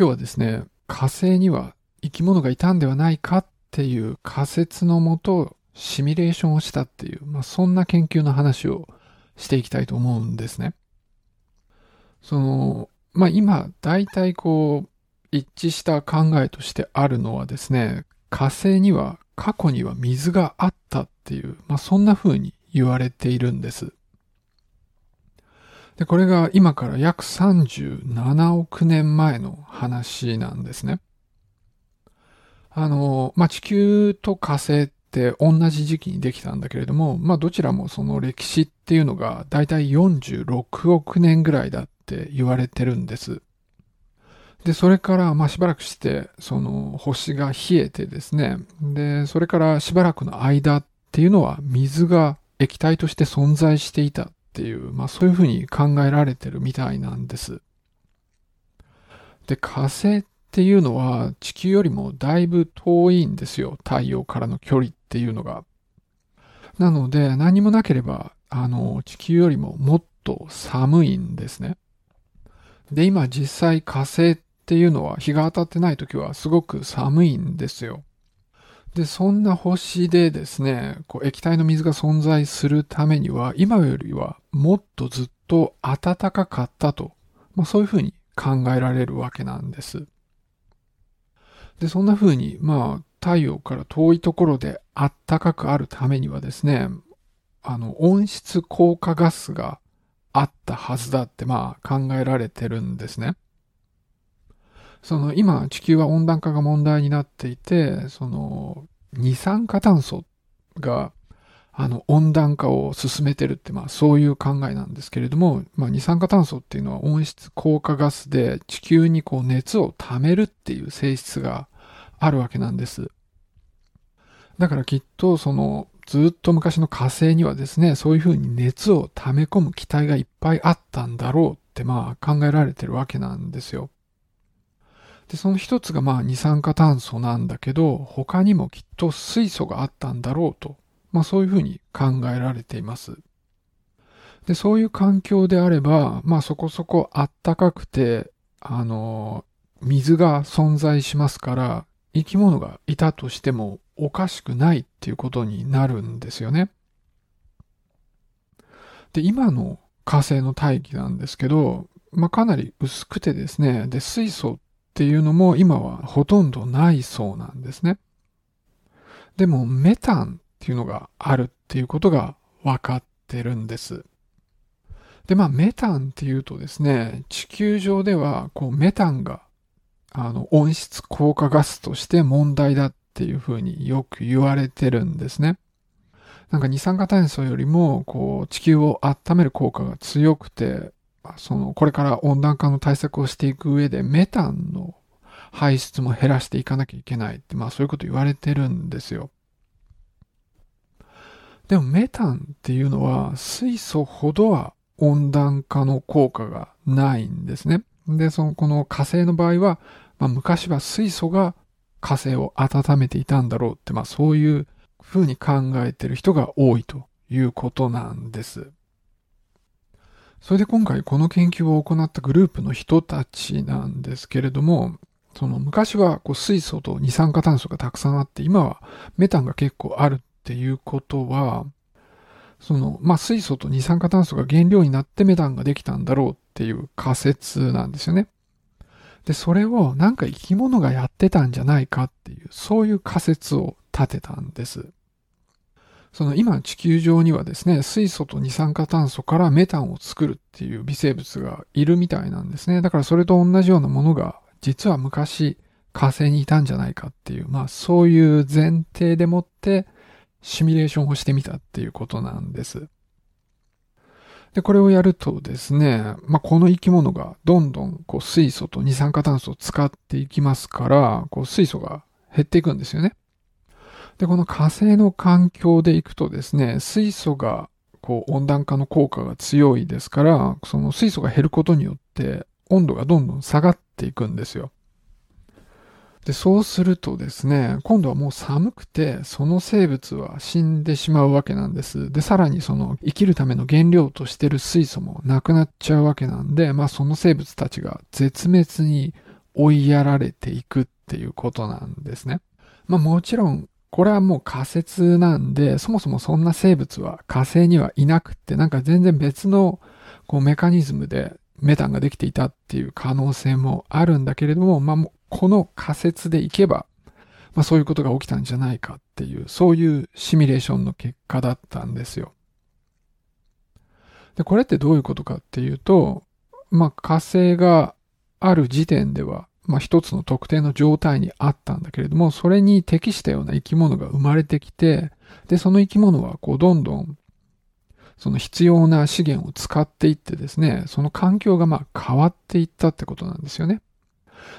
今日はですね、火星には生き物がいたんではないかっていう仮説のもと、シミュレーションをしたっていう、まあ、そんな研究の話をしていきたいと思うんですね。その、まあ、今、大体こう、一致した考えとしてあるのはですね、火星には過去には水があったっていう、まあ、そんな風に言われているんです。で、これが今から約37億年前の話なんですね。あの、まあ、地球と火星って同じ時期にできたんだけれども、まあ、どちらもその歴史っていうのがだいたい46億年ぐらいだって言われてるんです。で、それから、まあ、しばらくして、その、星が冷えてですね。で、それからしばらくの間っていうのは、水が液体として存在していたていう、まあ、そういうふうに考えられてるみたいなんです。で、火星っていうのは、地球よりもだいぶ遠いんですよ。太陽からの距離っていうのが。なので、何もなければ、あの、地球よりももっと寒いんですね。で、今実際火星っていうのは日が当たってない時はすごく寒いんですよ。で、そんな星でですね、こう液体の水が存在するためには、今よりはもっとずっと暖かかったと、まあ、そういうふうに考えられるわけなんです。で、そんなふうに、まあ、太陽から遠いところで暖かくあるためにはですね、あの、温室効果ガスがあったはずだって、まあ、考えられてるんですね。その今地球は温暖化が問題になっていて、その二酸化炭素があの温暖化を進めてるって、まあそういう考えなんですけれども、まあ二酸化炭素っていうのは温室効果ガスで地球にこう熱を溜めるっていう性質があるわけなんです。だからきっとそのずっと昔の火星にはですね、そういうふうに熱を溜め込む気体がいっぱいあったんだろうってまあ考えられてるわけなんですよ。で、その一つがまあ二酸化炭素なんだけど、他にもきっと水素があったんだろうと、まあそういうふうに考えられています。で、そういう環境であれば、まあそこそこあったかくて、あの、水が存在しますから、生き物がいたとしてもおかしくないっていうことになるんですよね。で、今の火星の大気なんですけど、まあ、かなり薄くてですね、で、水素っていうのも今はほとんどないそうなんですね。でもメタンっていうのがあるっていうことが分かってるんです。で、まあメタンっていうとですね、地球上ではこうメタンがあの温室効果ガスとして問題だっていうふうによく言われてるんですね。なんか二酸化炭素よりもこう地球を温める効果が強くてその、これから温暖化の対策をしていく上で、メタンの排出も減らしていかなきゃいけないって、まあそういうこと言われてるんですよ。でもメタンっていうのは水素ほどは温暖化の効果がないんですね。で、その、この火星の場合は、まあ昔は水素が火星を温めていたんだろうって、まあそういうふうに考えてる人が多いということなんです。それで今回この研究を行ったグループの人たちなんですけれども、その昔はこう水素と二酸化炭素がたくさんあって、今はメタンが結構あるっていうことは、その、まあ、水素と二酸化炭素が原料になってメタンができたんだろうっていう仮説なんですよね。で、それをなんか生き物がやってたんじゃないかっていう、そういう仮説を立てたんです。その今地球上にはですね、水素と二酸化炭素からメタンを作るっていう微生物がいるみたいなんですね。だからそれと同じようなものが実は昔火星にいたんじゃないかっていう、まあそういう前提でもってシミュレーションをしてみたっていうことなんです。で、これをやるとですね、まあ、この生き物がどんどんこう水素と二酸化炭素を使っていきますから、こう水素が減っていくんですよね。で、この火星の環境でいくとですね、水素がこう温暖化の効果が強いですから、その水素が減ることによって温度がどんどん下がっていくんですよ。で、そうするとですね、今度はもう寒くて、その生物は死んでしまうわけなんです。で、さらにその生きるための原料としてる水素もなくなっちゃうわけなんで、まあその生物たちが絶滅に追いやられていくっていうことなんですね。まあもちろん、これはもう仮説なんで、そもそもそんな生物は火星にはいなくって、なんか全然別のこうメカニズムでメタンができていたっていう可能性もあるんだけれども、まあ、この仮説でいけば、まあそういうことが起きたんじゃないかっていう、そういうシミュレーションの結果だったんですよ。で、これってどういうことかっていうと、まあ火星がある時点では、まあ一つの特定の状態にあったんだけれども、それに適したような生き物が生まれてきて、で、その生き物はこうどんどんその必要な資源を使っていってですね、その環境がまあ変わっていったってことなんですよね。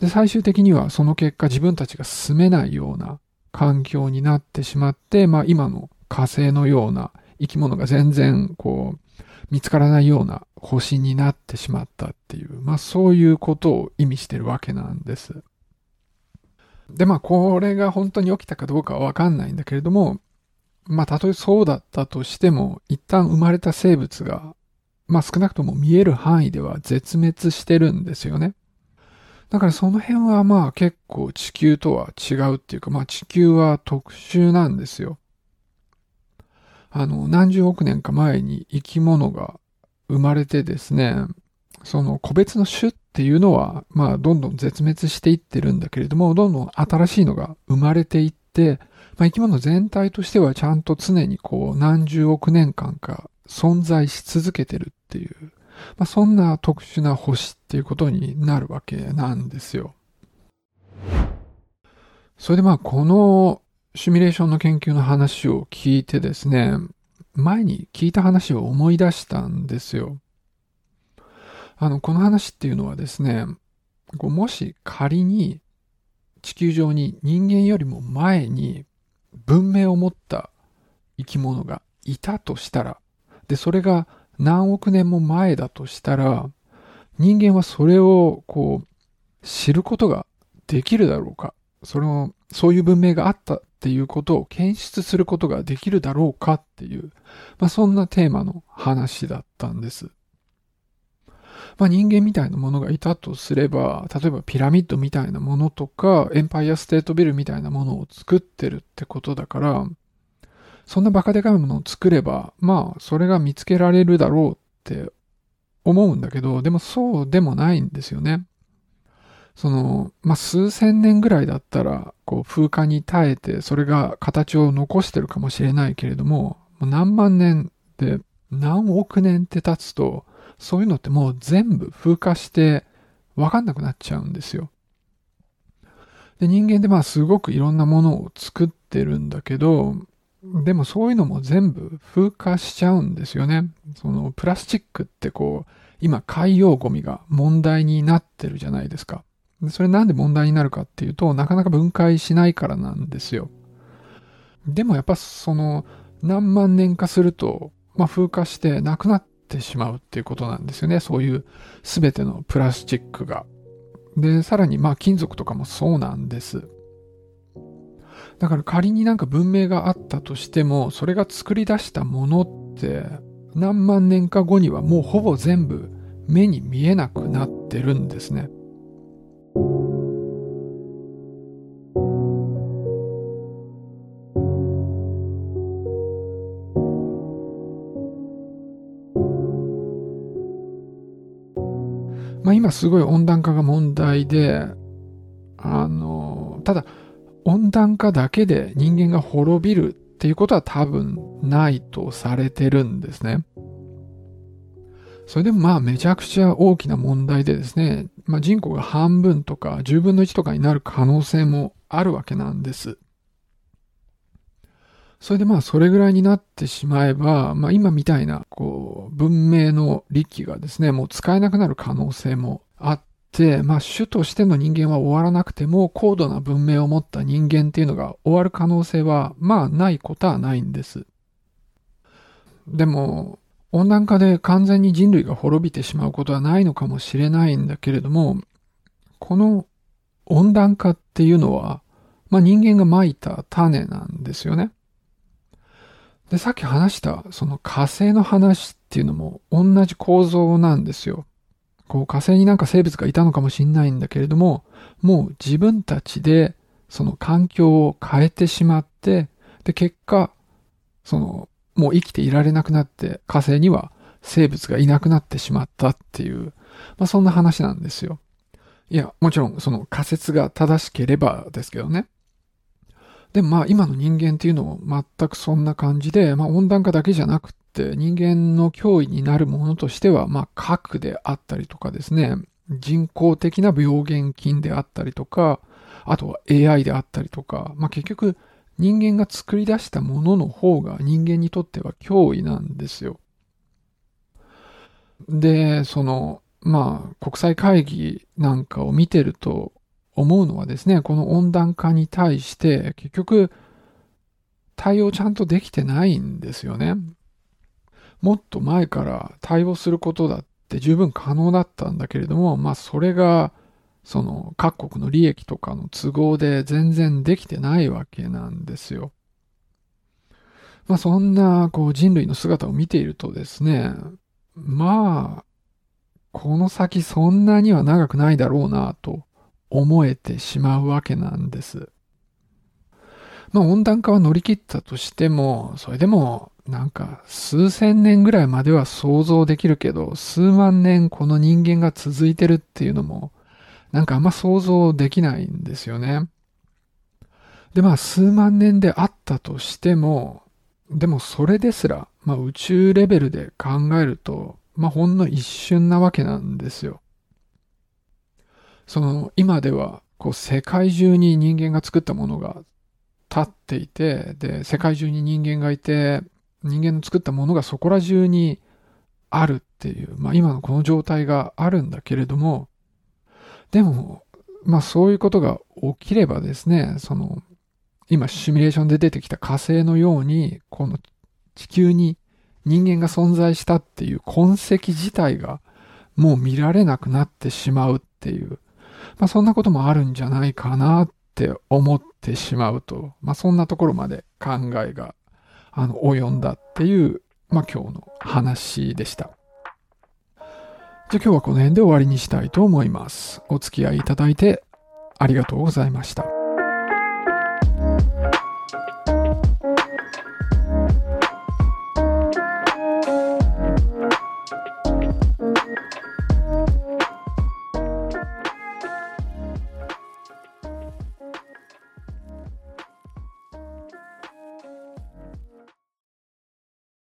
で、最終的にはその結果自分たちが住めないような環境になってしまって、まあ今の火星のような生き物が全然こう見つからないような星になってしまったっていう、まあそういうことを意味してるわけなんです。で、まあこれが本当に起きたかどうかはわかんないんだけれども、まあたとえそうだったとしても、一旦生まれた生物が、まあ少なくとも見える範囲では絶滅してるんですよね。だからその辺はまあ結構地球とは違うっていうか、まあ地球は特殊なんですよ。あの、何十億年か前に生き物が生まれてですね、その個別の種っていうのは、まあどんどん絶滅していってるんだけれども、どんどん新しいのが生まれていって、まあ、生き物全体としてはちゃんと常にこう何十億年間か存在し続けてるっていう、まあ、そんな特殊な星っていうことになるわけなんですよ。それでまあこのシミュレーションの研究の話を聞いてですね、前に聞いた話を思い出したんですよ。あの、この話っていうのはですね、もし仮に地球上に人間よりも前に文明を持った生き物がいたとしたら、で、それが何億年も前だとしたら、人間はそれをこう、知ることができるだろうかその、そういう文明があったっていうことを検出することができるだろうかっていう、まあそんなテーマの話だったんです。まあ人間みたいなものがいたとすれば、例えばピラミッドみたいなものとか、エンパイアステートビルみたいなものを作ってるってことだから、そんなバカでかいものを作れば、まあ、それが見つけられるだろうって思うんだけど、でもそうでもないんですよね。その、まあ、数千年ぐらいだったら、こう、風化に耐えて、それが形を残してるかもしれないけれども、もう何万年で何億年って経つと、そういうのってもう全部風化してわかんなくなっちゃうんですよ。で、人間でまあすごくいろんなものを作ってるんだけど、でもそういうのも全部風化しちゃうんですよね。そのプラスチックってこう、今海洋ゴミが問題になってるじゃないですか。それなんで問題になるかっていうと、なかなか分解しないからなんですよ。でもやっぱその何万年かすると、まあ風化してなくなってしまうっていうことなんですよね。そういうすべてのプラスチックが。で、さらにまあ金属とかもそうなんです。だから仮になんか文明があったとしても、それが作り出したものって何万年か後にはもうほぼ全部目に見えなくなってるんですね。まあ今すごい温暖化が問題で、あの、ただ温暖化だけで人間が滅びるっていうことは多分ないとされてるんですね。それでもまあめちゃくちゃ大きな問題でですね、まあ、人口が半分とか10分の1とかになる可能性もあるわけなんです。それでまあそれぐらいになってしまえば、まあ今みたいなこう文明の利器がですね、もう使えなくなる可能性もあって、まあ種としての人間は終わらなくても高度な文明を持った人間っていうのが終わる可能性はまあないことはないんです。でも温暖化で完全に人類が滅びてしまうことはないのかもしれないんだけれども、この温暖化っていうのは、まあ人間が蒔いた種なんですよね。で、さっき話したその火星の話っていうのも同じ構造なんですよ。こう火星になんか生物がいたのかもしれないんだけれども、もう自分たちでその環境を変えてしまって、で、結果、その、もう生きていられなくなって火星には生物がいなくなってしまったっていう、まあそんな話なんですよ。いや、もちろんその仮説が正しければですけどね。でもまあ今の人間っていうのも全くそんな感じで、まあ温暖化だけじゃなくって人間の脅威になるものとしては、まあ核であったりとかですね、人工的な病原菌であったりとか、あとは AI であったりとか、まあ結局人間が作り出したものの方が人間にとっては脅威なんですよ。で、その、まあ国際会議なんかを見てると思うのはですね、この温暖化に対して結局対応ちゃんとできてないんですよね。もっと前から対応することだって十分可能だったんだけれども、まあそれがその各国の利益とかの都合で全然できてないわけなんですよ。まあそんなこう人類の姿を見ているとですね、まあ、この先そんなには長くないだろうなと思えてしまうわけなんです。まあ温暖化は乗り切ったとしても、それでもなんか数千年ぐらいまでは想像できるけど、数万年この人間が続いてるっていうのも、なんかあんま想像できないんですよね。でまあ数万年であったとしても、でもそれですら、まあ宇宙レベルで考えると、まあほんの一瞬なわけなんですよ。その今ではこう世界中に人間が作ったものが立っていて、で、世界中に人間がいて、人間の作ったものがそこら中にあるっていう、まあ今のこの状態があるんだけれども、でも、まあそういうことが起きればですね、その、今シミュレーションで出てきた火星のように、この地球に人間が存在したっていう痕跡自体がもう見られなくなってしまうっていう、まあそんなこともあるんじゃないかなって思ってしまうと、まあそんなところまで考えが、あの、及んだっていう、まあ今日の話でした。じゃあ今日はこの辺で終わりにしたいと思います。お付き合いいただいてありがとうございました。